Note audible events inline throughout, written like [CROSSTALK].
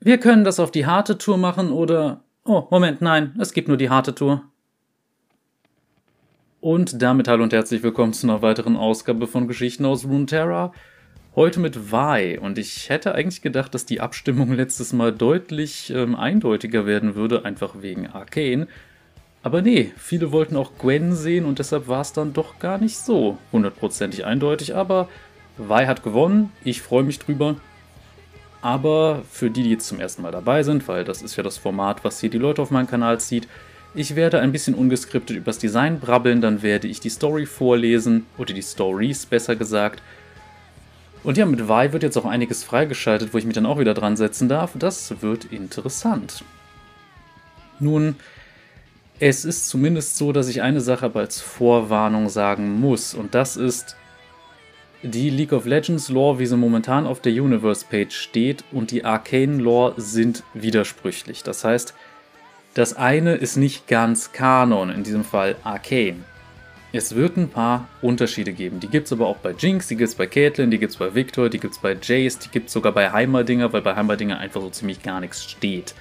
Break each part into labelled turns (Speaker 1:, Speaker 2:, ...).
Speaker 1: Wir können das auf die harte Tour machen oder. Oh, Moment, nein, es gibt nur die harte Tour. Und damit hallo und herzlich willkommen zu einer weiteren Ausgabe von Geschichten aus Runeterra. Heute mit Vi und ich hätte eigentlich gedacht, dass die Abstimmung letztes Mal deutlich ähm, eindeutiger werden würde, einfach wegen Arcane. Aber nee, viele wollten auch Gwen sehen und deshalb war es dann doch gar nicht so hundertprozentig eindeutig. Aber Vi hat gewonnen, ich freue mich drüber. Aber für die, die jetzt zum ersten Mal dabei sind, weil das ist ja das Format, was hier die Leute auf meinem Kanal zieht, ich werde ein bisschen ungeskriptet übers Design brabbeln, dann werde ich die Story vorlesen, oder die Stories besser gesagt. Und ja, mit Vi wird jetzt auch einiges freigeschaltet, wo ich mich dann auch wieder dran setzen darf. Das wird interessant. Nun, es ist zumindest so, dass ich eine Sache aber als Vorwarnung sagen muss. Und das ist, die League of Legends Lore, wie sie momentan auf der Universe Page steht, und die Arcane Lore sind widersprüchlich. Das heißt, das eine ist nicht ganz Kanon, in diesem Fall Arcane. Es wird ein paar Unterschiede geben. Die gibt es aber auch bei Jinx, die gibt es bei Caitlyn, die gibt es bei Victor, die gibt es bei Jace, die gibt es sogar bei Heimerdinger, weil bei Heimerdinger einfach so ziemlich gar nichts steht.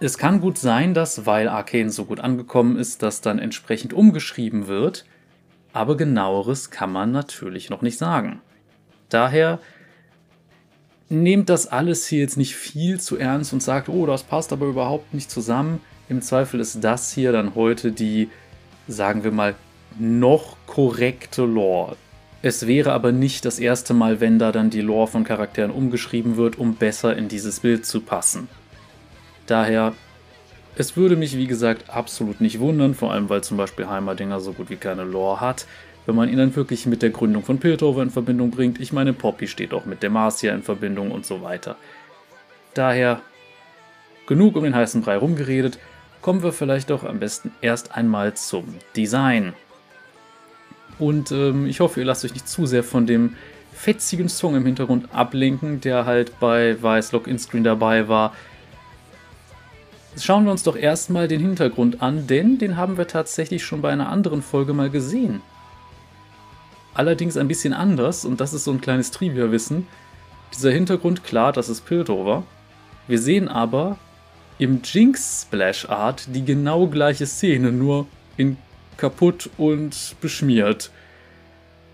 Speaker 1: Es kann gut sein, dass, weil Arcane so gut angekommen ist, das dann entsprechend umgeschrieben wird aber genaueres kann man natürlich noch nicht sagen. Daher nehmt das alles hier jetzt nicht viel zu ernst und sagt, oh, das passt aber überhaupt nicht zusammen. Im Zweifel ist das hier dann heute die, sagen wir mal, noch korrekte Lore. Es wäre aber nicht das erste Mal, wenn da dann die Lore von Charakteren umgeschrieben wird, um besser in dieses Bild zu passen. Daher es würde mich, wie gesagt, absolut nicht wundern, vor allem weil zum Beispiel Heimerdinger so gut wie keine Lore hat, wenn man ihn dann wirklich mit der Gründung von Piltover in Verbindung bringt. Ich meine, Poppy steht auch mit Demacia in Verbindung und so weiter. Daher genug um den heißen Brei rumgeredet, kommen wir vielleicht doch am besten erst einmal zum Design. Und ähm, ich hoffe, ihr lasst euch nicht zu sehr von dem fetzigen Song im Hintergrund ablenken, der halt bei Weiß Login dabei war. Schauen wir uns doch erstmal den Hintergrund an, denn den haben wir tatsächlich schon bei einer anderen Folge mal gesehen. Allerdings ein bisschen anders, und das ist so ein kleines Trivia-Wissen. Dieser Hintergrund, klar, das ist Piltover. Wir sehen aber im Jinx Splash Art die genau gleiche Szene, nur in kaputt und beschmiert.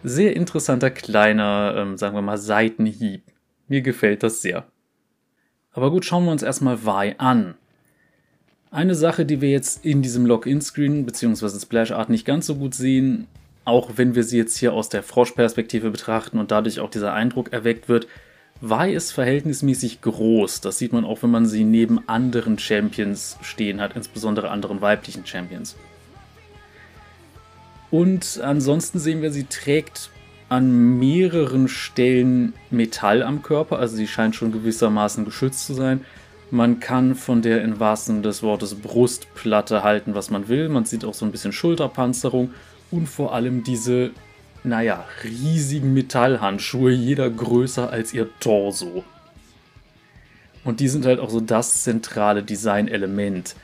Speaker 1: Sehr interessanter kleiner, ähm, sagen wir mal, Seitenhieb. Mir gefällt das sehr. Aber gut, schauen wir uns erstmal Vi an. Eine Sache, die wir jetzt in diesem Login-Screen bzw. Splash-Art nicht ganz so gut sehen, auch wenn wir sie jetzt hier aus der Frosch-Perspektive betrachten und dadurch auch dieser Eindruck erweckt wird, Vi ist verhältnismäßig groß. Das sieht man auch, wenn man sie neben anderen Champions stehen hat, insbesondere anderen weiblichen Champions. Und ansonsten sehen wir, sie trägt an mehreren Stellen Metall am Körper, also sie scheint schon gewissermaßen geschützt zu sein. Man kann von der in wahrsten des Wortes Brustplatte halten, was man will. Man sieht auch so ein bisschen Schulterpanzerung und vor allem diese, naja, riesigen Metallhandschuhe, jeder größer als ihr Torso. Und die sind halt auch so das zentrale Designelement.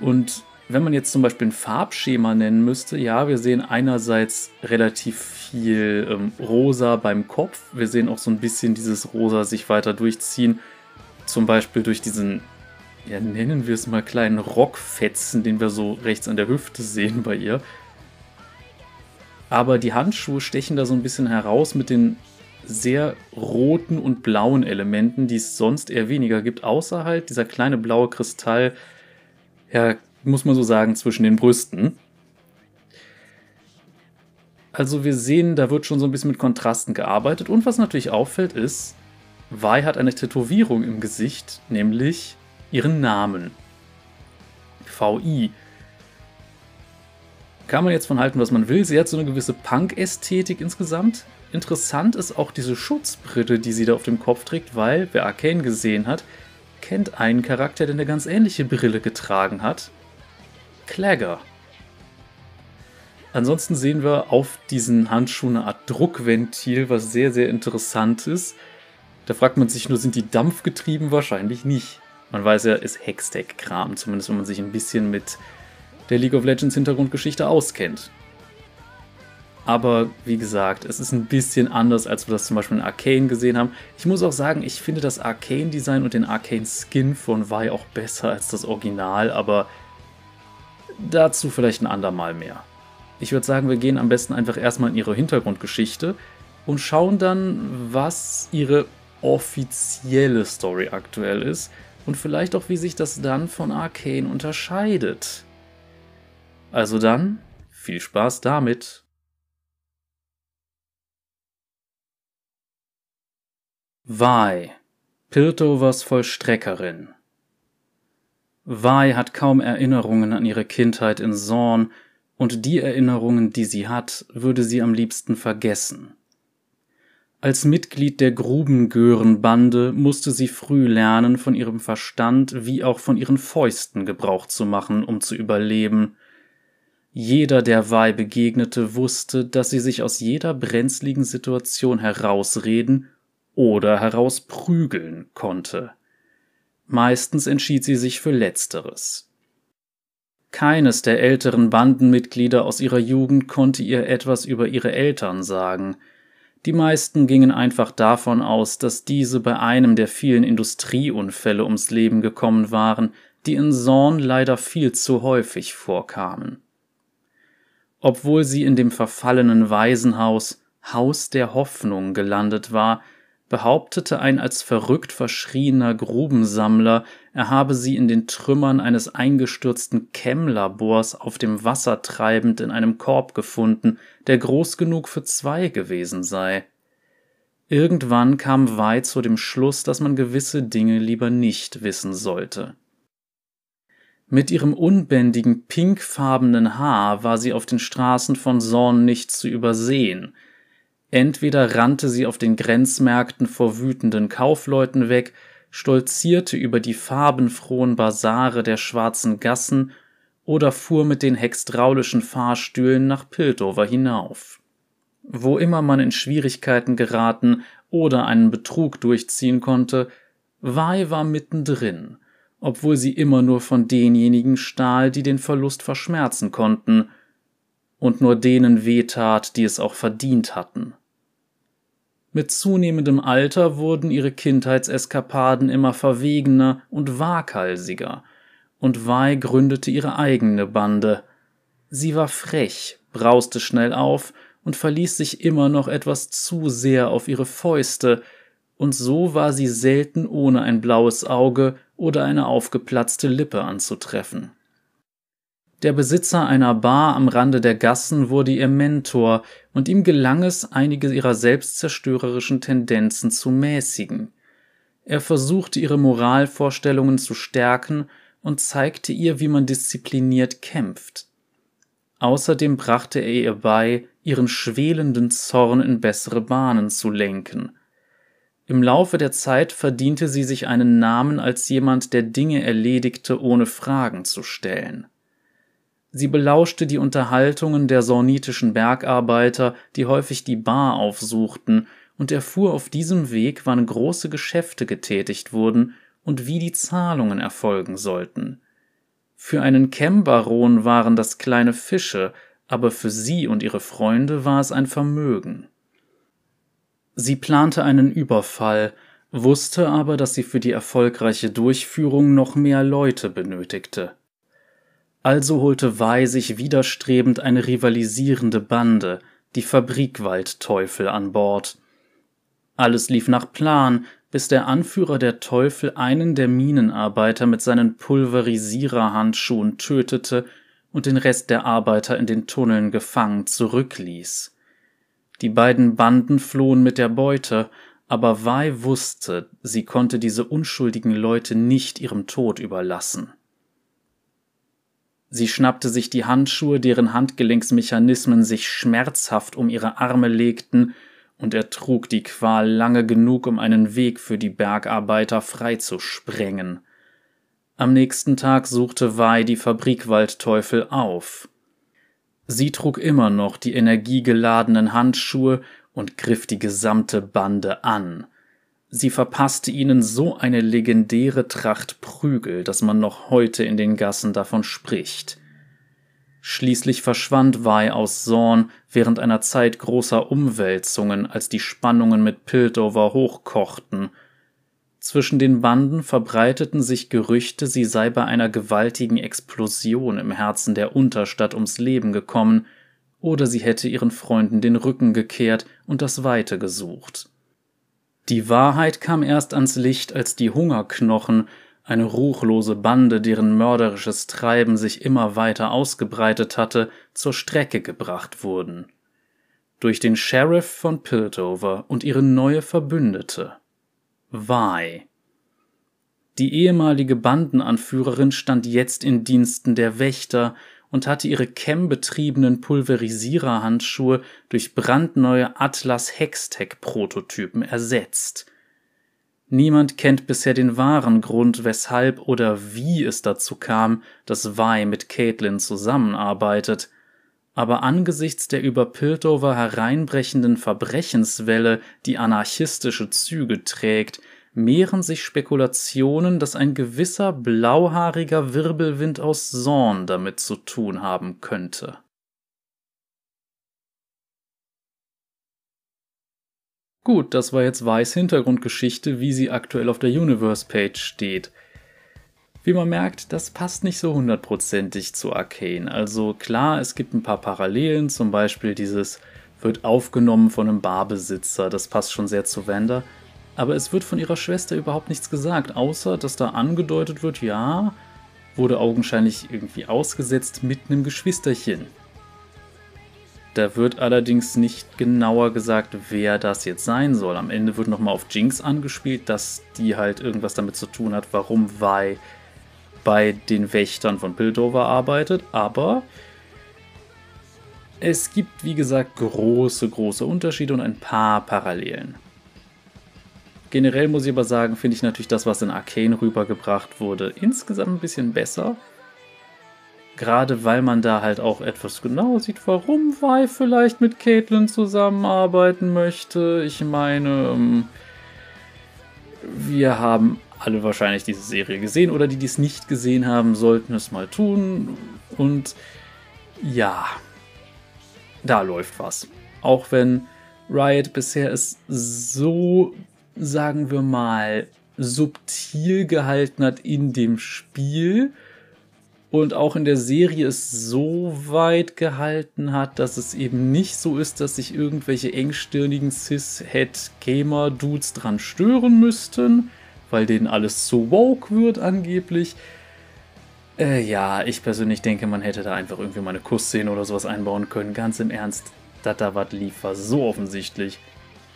Speaker 1: Und wenn man jetzt zum Beispiel ein Farbschema nennen müsste, ja, wir sehen einerseits relativ viel ähm, rosa beim Kopf. Wir sehen auch so ein bisschen dieses rosa sich weiter durchziehen zum Beispiel durch diesen, ja, nennen wir es mal kleinen Rockfetzen, den wir so rechts an der Hüfte sehen bei ihr. Aber die Handschuhe stechen da so ein bisschen heraus mit den sehr roten und blauen Elementen, die es sonst eher weniger gibt, außer halt dieser kleine blaue Kristall, ja, muss man so sagen, zwischen den Brüsten. Also wir sehen, da wird schon so ein bisschen mit Kontrasten gearbeitet. Und was natürlich auffällt ist, Vi hat eine Tätowierung im Gesicht, nämlich ihren Namen. VI. Kann man jetzt von halten, was man will. Sie hat so eine gewisse Punk-Ästhetik insgesamt. Interessant ist auch diese Schutzbrille, die sie da auf dem Kopf trägt, weil, wer Arcane gesehen hat, kennt einen Charakter, der eine ganz ähnliche Brille getragen hat. Clagger. Ansonsten sehen wir auf diesen Handschuhen eine Art Druckventil, was sehr, sehr interessant ist. Da fragt man sich nur, sind die dampfgetrieben? Wahrscheinlich nicht. Man weiß ja, ist Hextech-Kram, zumindest wenn man sich ein bisschen mit der League of Legends Hintergrundgeschichte auskennt. Aber wie gesagt, es ist ein bisschen anders, als wir das zum Beispiel in Arcane gesehen haben. Ich muss auch sagen, ich finde das Arcane-Design und den Arcane-Skin von Vi auch besser als das Original, aber dazu vielleicht ein andermal mehr. Ich würde sagen, wir gehen am besten einfach erstmal in ihre Hintergrundgeschichte und schauen dann, was ihre offizielle Story aktuell ist und vielleicht auch, wie sich das dann von Arcane unterscheidet. Also dann, viel Spaß damit! Vi, Piltovers Vollstreckerin. Vi hat kaum Erinnerungen an ihre Kindheit in Zorn, und die Erinnerungen, die sie hat, würde sie am liebsten vergessen. Als Mitglied der Grubengörenbande musste sie früh lernen, von ihrem Verstand wie auch von ihren Fäusten Gebrauch zu machen, um zu überleben. Jeder, der Vi begegnete, wusste, dass sie sich aus jeder brenzligen Situation herausreden oder herausprügeln konnte. Meistens entschied sie sich für Letzteres. Keines der älteren Bandenmitglieder aus ihrer Jugend konnte ihr etwas über ihre Eltern sagen. Die meisten gingen einfach davon aus, dass diese bei einem der vielen Industrieunfälle ums Leben gekommen waren, die in Zorn leider viel zu häufig vorkamen. Obwohl sie in dem verfallenen Waisenhaus Haus der Hoffnung gelandet war, behauptete ein als verrückt verschrieener Grubensammler, er habe sie in den Trümmern eines eingestürzten Chem-Labors auf dem Wasser treibend in einem Korb gefunden, der groß genug für zwei gewesen sei. Irgendwann kam Wei zu dem Schluss, dass man gewisse Dinge lieber nicht wissen sollte. Mit ihrem unbändigen pinkfarbenen Haar war sie auf den Straßen von Zorn nicht zu übersehen, Entweder rannte sie auf den Grenzmärkten vor wütenden Kaufleuten weg, stolzierte über die farbenfrohen Basare der schwarzen Gassen oder fuhr mit den hextraulischen Fahrstühlen nach Piltover hinauf. Wo immer man in Schwierigkeiten geraten oder einen Betrug durchziehen konnte, Wei war mittendrin, obwohl sie immer nur von denjenigen stahl, die den Verlust verschmerzen konnten, und nur denen wehtat, die es auch verdient hatten. Mit zunehmendem Alter wurden ihre Kindheitseskapaden immer verwegener und waghalsiger, und Vi gründete ihre eigene Bande. Sie war frech, brauste schnell auf und verließ sich immer noch etwas zu sehr auf ihre Fäuste, und so war sie selten ohne ein blaues Auge oder eine aufgeplatzte Lippe anzutreffen. Der Besitzer einer Bar am Rande der Gassen wurde ihr Mentor, und ihm gelang es, einige ihrer selbstzerstörerischen Tendenzen zu mäßigen. Er versuchte ihre Moralvorstellungen zu stärken und zeigte ihr, wie man diszipliniert kämpft. Außerdem brachte er ihr bei, ihren schwelenden Zorn in bessere Bahnen zu lenken. Im Laufe der Zeit verdiente sie sich einen Namen als jemand, der Dinge erledigte, ohne Fragen zu stellen. Sie belauschte die Unterhaltungen der sornitischen Bergarbeiter, die häufig die Bar aufsuchten, und erfuhr auf diesem Weg, wann große Geschäfte getätigt wurden und wie die Zahlungen erfolgen sollten. Für einen Chem-Baron waren das kleine Fische, aber für sie und ihre Freunde war es ein Vermögen. Sie plante einen Überfall, wusste aber, dass sie für die erfolgreiche Durchführung noch mehr Leute benötigte. Also holte Wei sich widerstrebend eine rivalisierende Bande, die Fabrikwaldteufel, an Bord. Alles lief nach Plan, bis der Anführer der Teufel einen der Minenarbeiter mit seinen Pulverisiererhandschuhen tötete und den Rest der Arbeiter in den Tunneln gefangen zurückließ. Die beiden Banden flohen mit der Beute, aber Wei wusste, sie konnte diese unschuldigen Leute nicht ihrem Tod überlassen. Sie schnappte sich die Handschuhe, deren Handgelenksmechanismen sich schmerzhaft um ihre Arme legten, und er trug die Qual lange genug, um einen Weg für die Bergarbeiter freizusprengen. Am nächsten Tag suchte Wei die Fabrikwaldteufel auf. Sie trug immer noch die energiegeladenen Handschuhe und griff die gesamte Bande an. Sie verpasste ihnen so eine legendäre Tracht Prügel, dass man noch heute in den Gassen davon spricht. Schließlich verschwand Vi aus Zorn während einer Zeit großer Umwälzungen, als die Spannungen mit Piltover hochkochten. Zwischen den Banden verbreiteten sich Gerüchte, sie sei bei einer gewaltigen Explosion im Herzen der Unterstadt ums Leben gekommen, oder sie hätte ihren Freunden den Rücken gekehrt und das Weite gesucht. Die Wahrheit kam erst ans Licht, als die Hungerknochen eine ruchlose Bande, deren mörderisches Treiben sich immer weiter ausgebreitet hatte, zur Strecke gebracht wurden. Durch den Sheriff von Piltover und ihre neue Verbündete. Vi. Die ehemalige Bandenanführerin stand jetzt in Diensten der Wächter und hatte ihre chembetriebenen Pulverisiererhandschuhe durch brandneue Atlas Hextech Prototypen ersetzt. Niemand kennt bisher den wahren Grund, weshalb oder wie es dazu kam, dass Vi mit Caitlin zusammenarbeitet. Aber angesichts der über Piltover hereinbrechenden Verbrechenswelle, die anarchistische Züge trägt, mehren sich Spekulationen, dass ein gewisser blauhaariger Wirbelwind aus Zorn damit zu tun haben könnte. Gut, das war jetzt Weiß Hintergrundgeschichte, wie sie aktuell auf der Universe-Page steht. Wie man merkt, das passt nicht so hundertprozentig zu Arcane. Also klar, es gibt ein paar Parallelen, zum Beispiel dieses wird aufgenommen von einem Barbesitzer, das passt schon sehr zu Wanda. Aber es wird von ihrer Schwester überhaupt nichts gesagt, außer dass da angedeutet wird, ja, wurde augenscheinlich irgendwie ausgesetzt mit einem Geschwisterchen. Da wird allerdings nicht genauer gesagt, wer das jetzt sein soll. Am Ende wird nochmal auf Jinx angespielt, dass die halt irgendwas damit zu tun hat, warum Vi bei den Wächtern von Piltover arbeitet. Aber es gibt, wie gesagt, große, große Unterschiede und ein paar Parallelen. Generell muss ich aber sagen, finde ich natürlich das, was in Arcane rübergebracht wurde, insgesamt ein bisschen besser. Gerade weil man da halt auch etwas genau sieht, warum Vi vielleicht mit Caitlin zusammenarbeiten möchte. Ich meine, ähm, wir haben alle wahrscheinlich diese Serie gesehen oder die, die es nicht gesehen haben, sollten es mal tun. Und ja, da läuft was. Auch wenn Riot bisher es so, sagen wir mal, subtil gehalten hat in dem Spiel und auch in der Serie es so weit gehalten hat, dass es eben nicht so ist, dass sich irgendwelche engstirnigen Cis-Het-Gamer-Dudes dran stören müssten, weil denen alles zu woke wird angeblich. Äh, ja, ich persönlich denke, man hätte da einfach irgendwie mal eine Kussszene oder sowas einbauen können. Ganz im Ernst, dass da was lief, war so offensichtlich.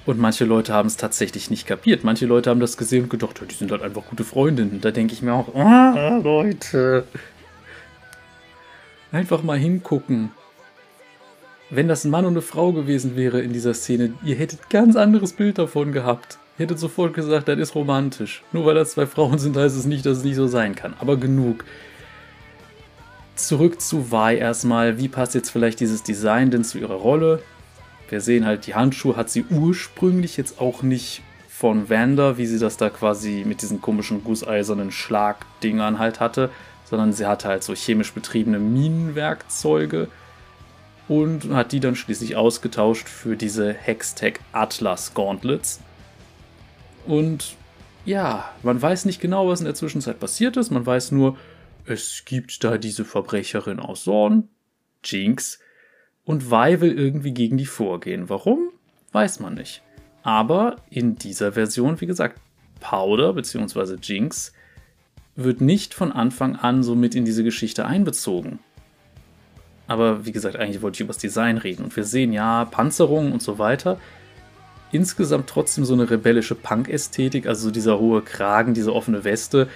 Speaker 1: Und manche Leute haben es tatsächlich nicht kapiert. Manche Leute haben das gesehen und gedacht, die sind halt einfach gute Freundinnen. Da denke ich mir auch, oh, Leute, Einfach mal hingucken. Wenn das ein Mann und eine Frau gewesen wäre in dieser Szene, ihr hättet ganz anderes Bild davon gehabt. Ihr hättet sofort gesagt, das ist romantisch. Nur weil das zwei Frauen sind, heißt es nicht, dass es nicht so sein kann. Aber genug. Zurück zu Vi erstmal. Wie passt jetzt vielleicht dieses Design denn zu ihrer Rolle? Wir sehen halt, die Handschuhe hat sie ursprünglich jetzt auch nicht von Wanda, wie sie das da quasi mit diesen komischen gusseisernen Schlagdingern halt hatte, sondern sie hatte halt so chemisch betriebene Minenwerkzeuge und hat die dann schließlich ausgetauscht für diese Hextech Atlas Gauntlets. Und ja, man weiß nicht genau, was in der Zwischenzeit passiert ist. Man weiß nur, es gibt da diese Verbrecherin aus Zorn, Jinx, und Vi will irgendwie gegen die vorgehen. Warum? Weiß man nicht. Aber in dieser Version, wie gesagt, Powder bzw. Jinx wird nicht von Anfang an so mit in diese Geschichte einbezogen. Aber wie gesagt, eigentlich wollte ich über das Design reden. Und wir sehen ja Panzerungen und so weiter. Insgesamt trotzdem so eine rebellische Punk-Ästhetik, also dieser hohe Kragen, diese offene Weste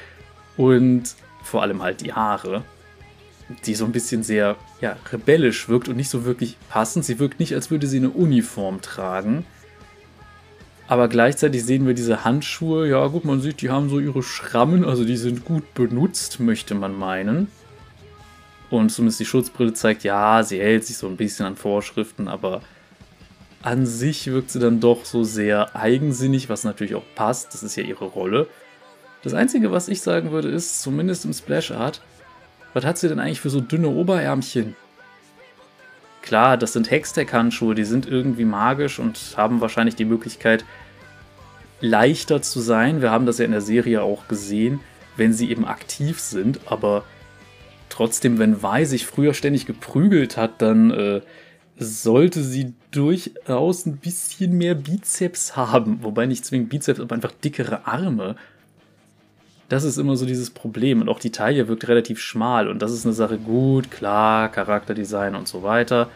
Speaker 1: und vor allem halt die Haare, die so ein bisschen sehr ja, rebellisch wirkt und nicht so wirklich passend. Sie wirkt nicht, als würde sie eine Uniform tragen. Aber gleichzeitig sehen wir diese Handschuhe. Ja, gut, man sieht, die haben so ihre Schrammen, also die sind gut benutzt, möchte man meinen. Und zumindest die Schutzbrille zeigt, ja, sie hält sich so ein bisschen an Vorschriften, aber an sich wirkt sie dann doch so sehr eigensinnig, was natürlich auch passt. Das ist ja ihre Rolle. Das Einzige, was ich sagen würde, ist, zumindest im Splash Art, was hat sie denn eigentlich für so dünne Oberärmchen? klar, das sind Hextech-Handschuhe, die sind irgendwie magisch und haben wahrscheinlich die Möglichkeit, leichter zu sein. Wir haben das ja in der Serie auch gesehen, wenn sie eben aktiv sind, aber trotzdem, wenn Vi sich früher ständig geprügelt hat, dann äh, sollte sie durchaus ein bisschen mehr Bizeps haben. Wobei nicht zwingend Bizeps, aber einfach dickere Arme. Das ist immer so dieses Problem. Und auch die Taille wirkt relativ schmal. Und das ist eine Sache gut, klar, Charakterdesign und so weiter.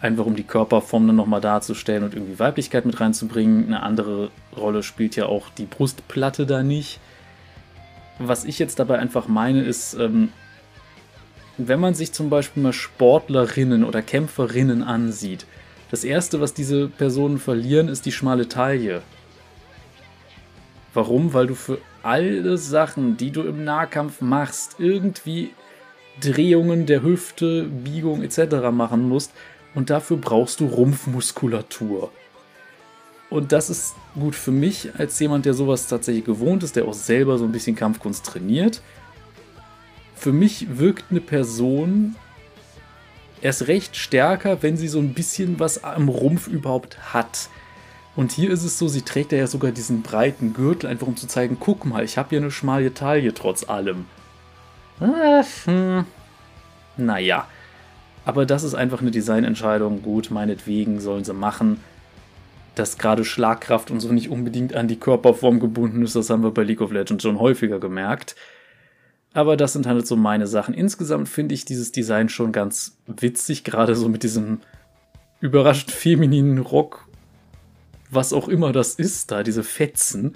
Speaker 1: Einfach um die Körperform dann nochmal darzustellen und irgendwie Weiblichkeit mit reinzubringen. Eine andere Rolle spielt ja auch die Brustplatte da nicht. Was ich jetzt dabei einfach meine, ist, ähm, wenn man sich zum Beispiel mal Sportlerinnen oder Kämpferinnen ansieht, das erste, was diese Personen verlieren, ist die schmale Taille. Warum? Weil du für alle Sachen, die du im Nahkampf machst, irgendwie Drehungen der Hüfte, Biegung etc. machen musst und dafür brauchst du Rumpfmuskulatur. Und das ist gut für mich als jemand, der sowas tatsächlich gewohnt ist, der auch selber so ein bisschen Kampfkunst trainiert für mich wirkt eine Person erst recht stärker, wenn sie so ein bisschen was am Rumpf überhaupt hat. Und hier ist es so, sie trägt ja sogar diesen breiten Gürtel, einfach um zu zeigen, guck mal, ich habe hier eine schmale Taille trotz allem. Äh, hm. Naja. Aber das ist einfach eine Designentscheidung. Gut, meinetwegen sollen sie machen. Dass gerade Schlagkraft und so nicht unbedingt an die Körperform gebunden ist, das haben wir bei League of Legends schon häufiger gemerkt. Aber das sind halt so meine Sachen. Insgesamt finde ich dieses Design schon ganz witzig, gerade so mit diesem überraschend femininen Rock, was auch immer das ist, da diese Fetzen.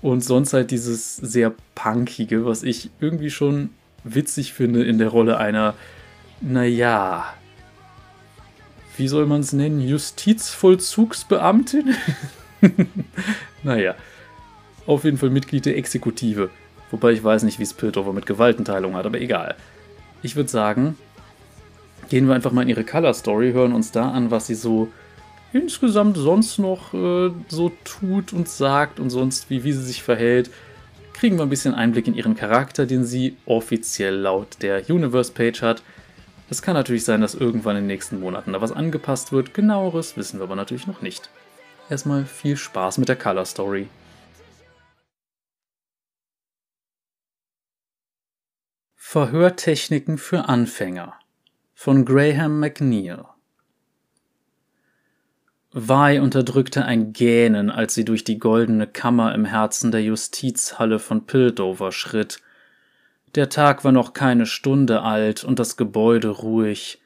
Speaker 1: Und sonst halt dieses sehr punkige, was ich irgendwie schon witzig finde in der Rolle einer, naja, wie soll man es nennen? Justizvollzugsbeamtin? [LAUGHS] naja, auf jeden Fall Mitglied der Exekutive. Wobei ich weiß nicht, wie es Piltover mit Gewaltenteilung hat, aber egal. Ich würde sagen, gehen wir einfach mal in ihre Color Story, hören uns da an, was sie so insgesamt sonst noch äh, so tut und sagt und sonst wie, wie sie sich verhält. Kriegen wir ein bisschen Einblick in ihren Charakter, den sie offiziell laut der Universe-Page hat. Es kann natürlich sein, dass irgendwann in den nächsten Monaten da was angepasst wird. Genaueres wissen wir aber natürlich noch nicht. Erstmal viel Spaß mit der Color Story. Verhörtechniken für Anfänger von Graham McNeil Vi unterdrückte ein Gähnen, als sie durch die goldene Kammer im Herzen der Justizhalle von Pildover schritt. Der Tag war noch keine Stunde alt und das Gebäude ruhig.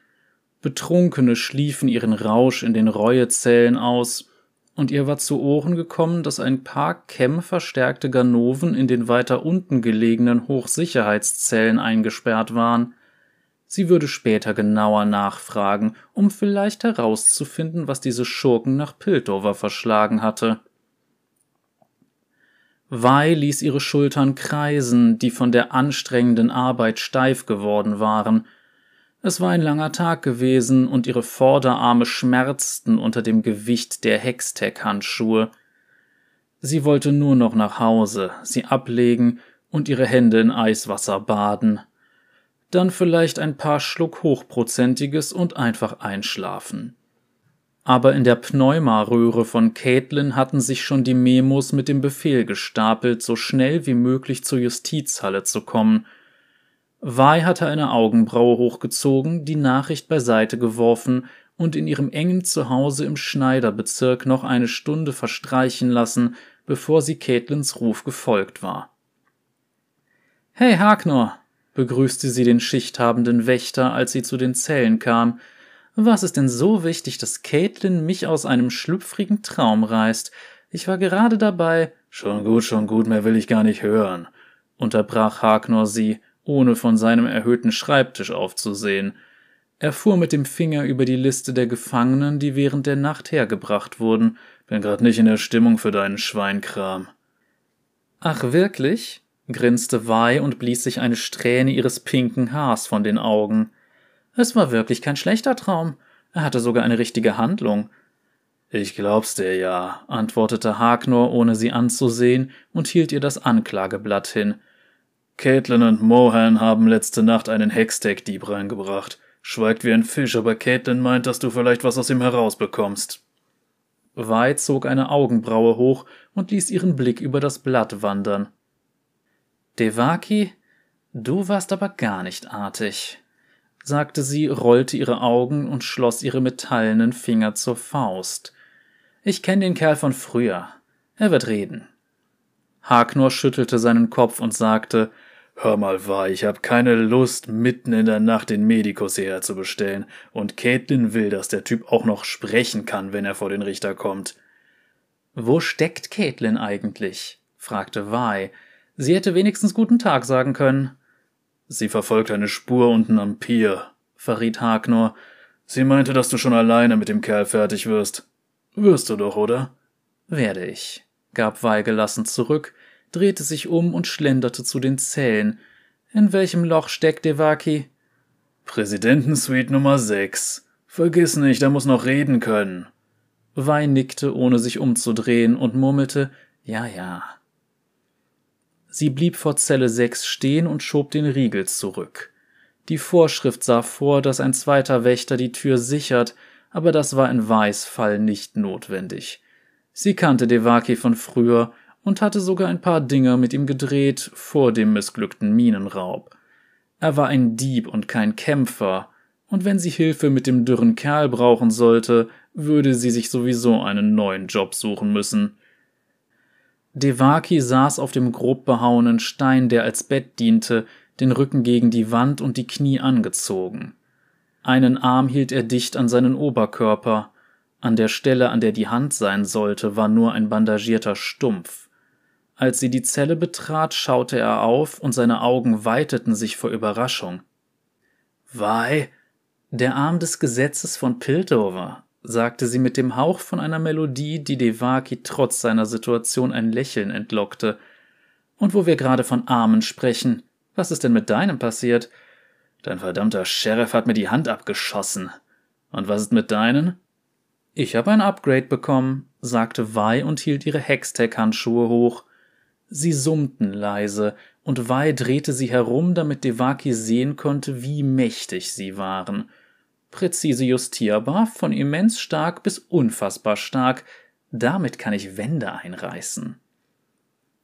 Speaker 1: Betrunkene schliefen ihren Rausch in den Reuezellen aus, und ihr war zu Ohren gekommen, dass ein paar kämmverstärkte Ganoven in den weiter unten gelegenen Hochsicherheitszellen eingesperrt waren. Sie würde später genauer nachfragen, um vielleicht herauszufinden, was diese Schurken nach Piltover verschlagen hatte. Wei ließ ihre Schultern kreisen, die von der anstrengenden Arbeit steif geworden waren, es war ein langer Tag gewesen und ihre Vorderarme schmerzten unter dem Gewicht der Hextech-Handschuhe. Sie wollte nur noch nach Hause, sie ablegen und ihre Hände in Eiswasser baden. Dann vielleicht ein paar Schluck Hochprozentiges und einfach einschlafen. Aber in der Pneumaröhre von Caitlin hatten sich schon die Memos mit dem Befehl gestapelt, so schnell wie möglich zur Justizhalle zu kommen – Vi hatte eine Augenbraue hochgezogen, die Nachricht beiseite geworfen und in ihrem engen Zuhause im Schneiderbezirk noch eine Stunde verstreichen lassen, bevor sie Caitlins Ruf gefolgt war. Hey, Hagnor, begrüßte sie den schichthabenden Wächter, als sie zu den Zellen kam. Was ist denn so wichtig, dass Caitlin mich aus einem schlüpfrigen Traum reißt? Ich war gerade dabei. Schon gut, schon gut, mehr will ich gar nicht hören, unterbrach Hagnor sie ohne von seinem erhöhten Schreibtisch aufzusehen. Er fuhr mit dem Finger über die Liste der Gefangenen, die während der Nacht hergebracht wurden. Bin grad nicht in der Stimmung für deinen Schweinkram. Ach wirklich? Grinste Vi und blies sich eine Strähne ihres pinken Haars von den Augen. Es war wirklich kein schlechter Traum. Er hatte sogar eine richtige Handlung. Ich glaub's dir ja, antwortete Hagnor, ohne sie anzusehen, und hielt ihr das Anklageblatt hin. Caitlin und Mohan haben letzte Nacht einen Hextech-Dieb reingebracht. Schweigt wie ein Fisch, aber Caitlin meint, dass du vielleicht was aus ihm herausbekommst. Wei zog eine Augenbraue hoch und ließ ihren Blick über das Blatt wandern. Devaki, du warst aber gar nicht artig, sagte sie, rollte ihre Augen und schloss ihre metallenen Finger zur Faust. Ich kenne den Kerl von früher. Er wird reden. Hagnor schüttelte seinen Kopf und sagte, Hör mal, war, ich hab keine Lust, mitten in der Nacht den Medikus hierher zu bestellen, und Caitlin will, dass der Typ auch noch sprechen kann, wenn er vor den Richter kommt. Wo steckt Caitlin eigentlich? fragte Vi. Sie hätte wenigstens guten Tag sagen können. Sie verfolgt eine Spur unten am Pier, verriet Hagnor. Sie meinte, dass du schon alleine mit dem Kerl fertig wirst. Wirst du doch, oder? Werde ich, gab Vi gelassen zurück, drehte sich um und schlenderte zu den Zellen. In welchem Loch steckt Devaki? Präsidentensuite Nummer 6. Vergiss nicht, er muss noch reden können. Wein nickte, ohne sich umzudrehen, und murmelte Ja, ja. Sie blieb vor Zelle 6 stehen und schob den Riegel zurück. Die Vorschrift sah vor, dass ein zweiter Wächter die Tür sichert, aber das war in Weiß Fall nicht notwendig. Sie kannte Devaki von früher und hatte sogar ein paar Dinger mit ihm gedreht vor dem missglückten Minenraub. Er war ein Dieb und kein Kämpfer, und wenn sie Hilfe mit dem dürren Kerl brauchen sollte, würde sie sich sowieso einen neuen Job suchen müssen. Devaki saß auf dem grob behauenen Stein, der als Bett diente, den Rücken gegen die Wand und die Knie angezogen. Einen Arm hielt er dicht an seinen Oberkörper, an der Stelle, an der die Hand sein sollte, war nur ein bandagierter Stumpf. Als sie die Zelle betrat, schaute er auf und seine Augen weiteten sich vor Überraschung. Wei, der Arm des Gesetzes von Piltover, sagte sie mit dem Hauch von einer Melodie, die Devaki trotz seiner Situation ein Lächeln entlockte. Und wo wir gerade von Armen sprechen, was ist denn mit deinem passiert? Dein verdammter Sheriff hat mir die Hand abgeschossen. Und was ist mit deinen? Ich habe ein Upgrade bekommen, sagte Wei und hielt ihre Hextech-Handschuhe hoch. Sie summten leise, und Wei drehte sie herum, damit Devaki sehen konnte, wie mächtig sie waren. Präzise justierbar, von immens stark bis unfassbar stark, damit kann ich Wände einreißen.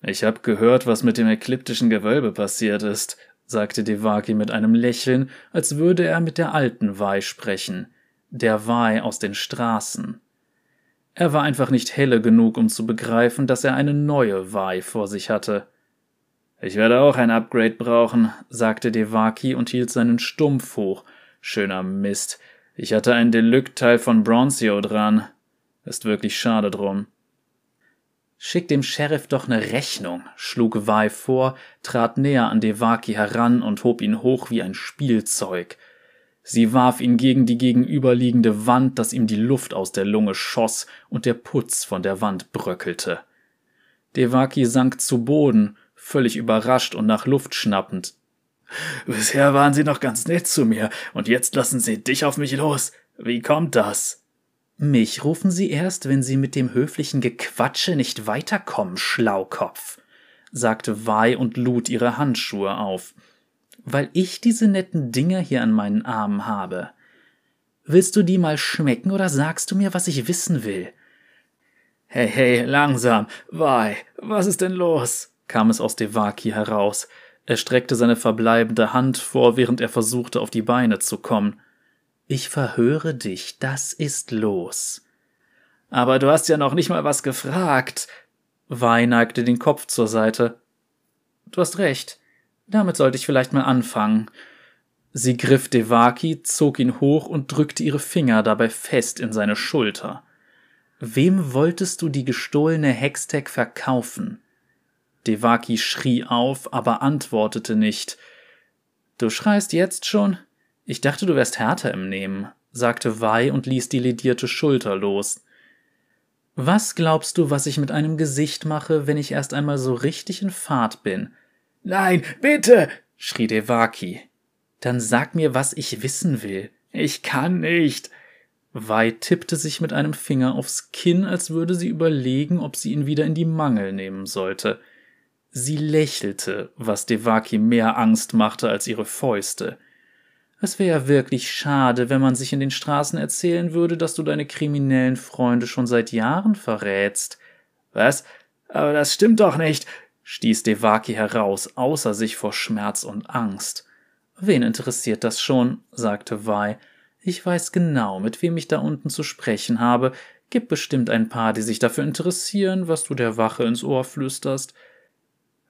Speaker 1: Ich hab gehört, was mit dem ekliptischen Gewölbe passiert ist, sagte Devaki mit einem Lächeln, als würde er mit der alten Wei sprechen, der Wei aus den Straßen. Er war einfach nicht helle genug, um zu begreifen, dass er eine neue Wai vor sich hatte. Ich werde auch ein Upgrade brauchen, sagte Devaki und hielt seinen Stumpf hoch. Schöner Mist. Ich hatte ein Deluxe-Teil von Bronzio dran. Ist wirklich schade drum. Schick dem Sheriff doch ne Rechnung, schlug Wai vor, trat näher an Devaki heran und hob ihn hoch wie ein Spielzeug. Sie warf ihn gegen die gegenüberliegende Wand, dass ihm die Luft aus der Lunge schoss und der Putz von der Wand bröckelte. Devaki sank zu Boden, völlig überrascht und nach Luft schnappend. Bisher waren Sie noch ganz nett zu mir, und jetzt lassen Sie dich auf mich los. Wie kommt das? Mich rufen Sie erst, wenn Sie mit dem höflichen Gequatsche nicht weiterkommen, Schlaukopf, sagte Wei und lud ihre Handschuhe auf weil ich diese netten Dinger hier an meinen Armen habe. Willst du die mal schmecken oder sagst du mir, was ich wissen will? Hey, hey, langsam. Wei, was ist denn los? kam es aus Devaki heraus. Er streckte seine verbleibende Hand vor, während er versuchte, auf die Beine zu kommen. Ich verhöre dich, das ist los. Aber du hast ja noch nicht mal was gefragt. Wei neigte den Kopf zur Seite. Du hast recht. Damit sollte ich vielleicht mal anfangen. Sie griff Devaki, zog ihn hoch und drückte ihre Finger dabei fest in seine Schulter. Wem wolltest du die gestohlene Hextech verkaufen? Devaki schrie auf, aber antwortete nicht. Du schreist jetzt schon? Ich dachte, du wärst härter im Nehmen, sagte Wei und ließ die ledierte Schulter los. Was glaubst du, was ich mit einem Gesicht mache, wenn ich erst einmal so richtig in Fahrt bin? Nein, bitte! schrie Devaki. Dann sag mir, was ich wissen will. Ich kann nicht. Wei tippte sich mit einem Finger aufs Kinn, als würde sie überlegen, ob sie ihn wieder in die Mangel nehmen sollte. Sie lächelte, was Devaki mehr Angst machte als ihre Fäuste. Es wäre ja wirklich schade, wenn man sich in den Straßen erzählen würde, dass du deine kriminellen Freunde schon seit Jahren verrätst.
Speaker 2: Was? Aber das stimmt doch nicht, stieß Devaki heraus, außer sich vor Schmerz und Angst.
Speaker 1: Wen interessiert das schon? sagte Vi. Ich weiß genau, mit wem ich da unten zu sprechen habe. Gibt bestimmt ein paar, die sich dafür interessieren, was du der Wache ins Ohr flüsterst.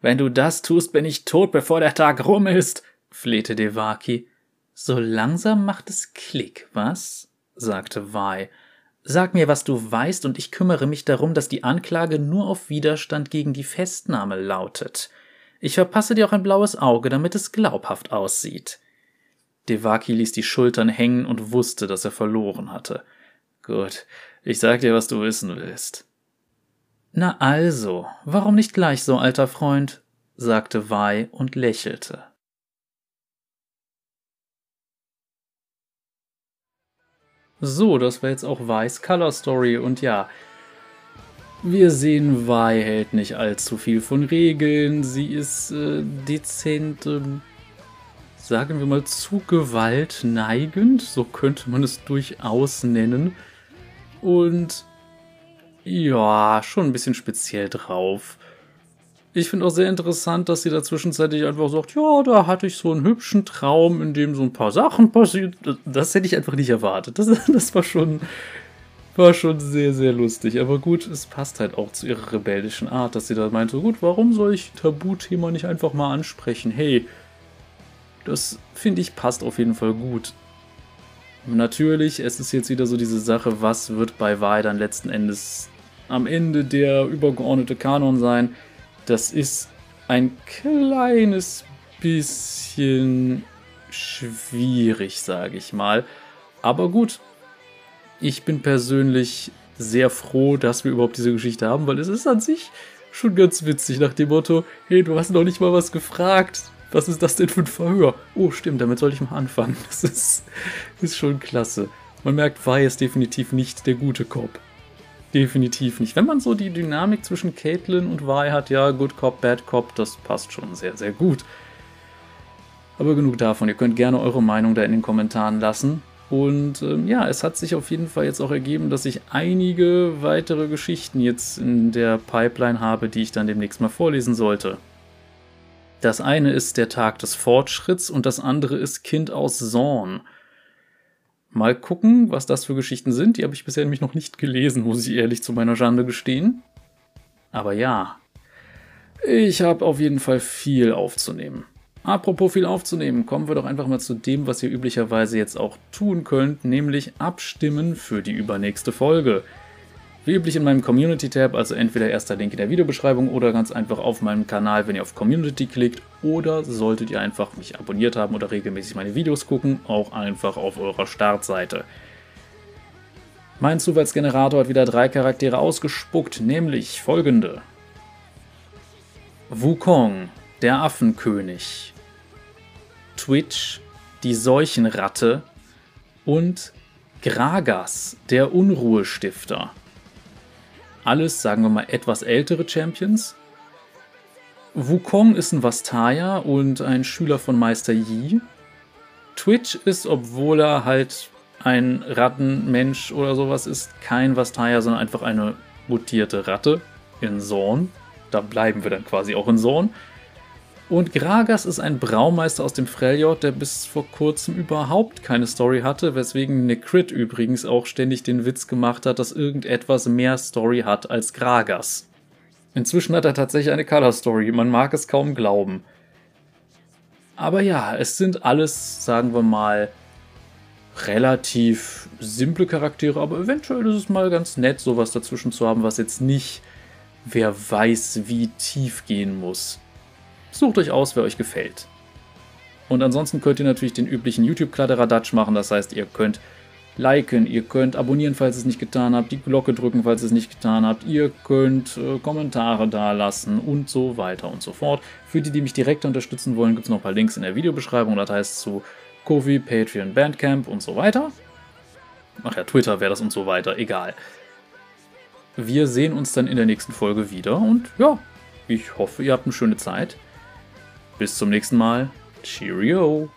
Speaker 2: Wenn du das tust, bin ich tot, bevor der Tag rum ist, flehte Devaki.
Speaker 1: So langsam macht es Klick, was? sagte Vi. Sag mir, was du weißt, und ich kümmere mich darum, dass die Anklage nur auf Widerstand gegen die Festnahme lautet. Ich verpasse dir auch ein blaues Auge, damit es glaubhaft aussieht. Devaki ließ die Schultern hängen und wusste, dass er verloren hatte.
Speaker 2: Gut, ich sag dir, was du wissen willst.
Speaker 1: Na also, warum nicht gleich so, alter Freund? sagte Vi und lächelte. So, das war jetzt auch Weiß Color Story und ja, wir sehen, Vi hält nicht allzu viel von Regeln. Sie ist äh, dezent, äh, sagen wir mal, zu Gewalt neigend, so könnte man es durchaus nennen. Und ja, schon ein bisschen speziell drauf. Ich finde auch sehr interessant, dass sie da zwischenzeitlich einfach sagt, ja, da hatte ich so einen hübschen Traum, in dem so ein paar Sachen passiert. Das, hätte ich einfach nicht erwartet. Das, [LAUGHS] das war schon, war schon sehr, sehr lustig. Aber gut, es passt halt auch zu ihrer rebellischen Art, dass sie da meinte, gut, warum soll ich Tabuthema nicht einfach mal ansprechen? Hey, das finde ich passt auf jeden Fall gut. Natürlich, es ist jetzt wieder so diese Sache, was wird bei Wahl dann letzten Endes am Ende der übergeordnete Kanon sein? Das ist ein kleines bisschen schwierig, sage ich mal. Aber gut, ich bin persönlich sehr froh, dass wir überhaupt diese Geschichte haben, weil es ist an sich schon ganz witzig nach dem Motto, hey, du hast noch nicht mal was gefragt. Was ist das denn für ein Verhör? Oh, stimmt, damit sollte ich mal anfangen. [LAUGHS] Das ist, ist schon klasse. Man merkt, Vai ist definitiv nicht der gute Cop. Definitiv nicht. Wenn man so die Dynamik zwischen Caitlin und Vi hat, ja, Good Cop, Bad Cop, das passt schon sehr, sehr gut. Aber genug davon. Ihr könnt gerne eure Meinung da in den Kommentaren lassen. Und ähm, ja, es hat sich auf jeden Fall jetzt auch ergeben, dass ich einige weitere Geschichten jetzt in der Pipeline habe, die ich dann demnächst mal vorlesen sollte. Das eine ist der Tag des Fortschritts und das andere ist Kind aus Zorn. Mal gucken, was das für Geschichten sind. Die habe ich bisher nämlich noch nicht gelesen, muss ich ehrlich zu meiner Schande gestehen. Aber ja, ich habe auf jeden Fall viel aufzunehmen. Apropos viel aufzunehmen, kommen wir doch einfach mal zu dem, was ihr üblicherweise jetzt auch tun könnt, nämlich abstimmen für die übernächste Folge. Wie üblich in meinem Community-Tab, also entweder erster Link in der Videobeschreibung oder ganz einfach auf meinem Kanal, wenn ihr auf Community klickt. Oder solltet ihr einfach mich abonniert haben oder regelmäßig meine Videos gucken, auch einfach auf eurer Startseite. Mein Zufallsgenerator hat wieder drei Charaktere ausgespuckt, nämlich folgende. Wukong, der Affenkönig. Twitch, die Seuchenratte. Und Gragas, der Unruhestifter alles, sagen wir mal, etwas ältere Champions. Wukong ist ein Vastaya und ein Schüler von Meister Yi. Twitch ist, obwohl er halt ein Rattenmensch oder sowas ist, kein Vastaya, sondern einfach eine mutierte Ratte in Zorn. Da bleiben wir dann quasi auch in Zorn. Und Gragas ist ein Braumeister aus dem Freljord, der bis vor kurzem überhaupt keine Story hatte, weswegen Necrit übrigens auch ständig den Witz gemacht hat, dass irgendetwas mehr Story hat als Gragas. Inzwischen hat er tatsächlich eine Color Story, man mag es kaum glauben. Aber ja, es sind alles, sagen wir mal, relativ simple Charaktere, aber eventuell ist es mal ganz nett, sowas dazwischen zu haben, was jetzt nicht wer weiß wie tief gehen muss. Sucht euch aus, wer euch gefällt. Und ansonsten könnt ihr natürlich den üblichen YouTube-Kladderadatsch machen, das heißt, ihr könnt liken, ihr könnt abonnieren, falls ihr es nicht getan habt, die Glocke drücken, falls ihr es nicht getan habt, ihr könnt äh, Kommentare dalassen und so weiter und so fort. Für die, die mich direkt unterstützen wollen, gibt es noch ein paar Links in der Videobeschreibung, das heißt zu Kofi, Patreon, Bandcamp und so weiter. Ach ja, Twitter wäre das und so weiter, egal. Wir sehen uns dann in der nächsten Folge wieder und ja, ich hoffe, ihr habt eine schöne Zeit. Bis zum nächsten Mal. Cheerio!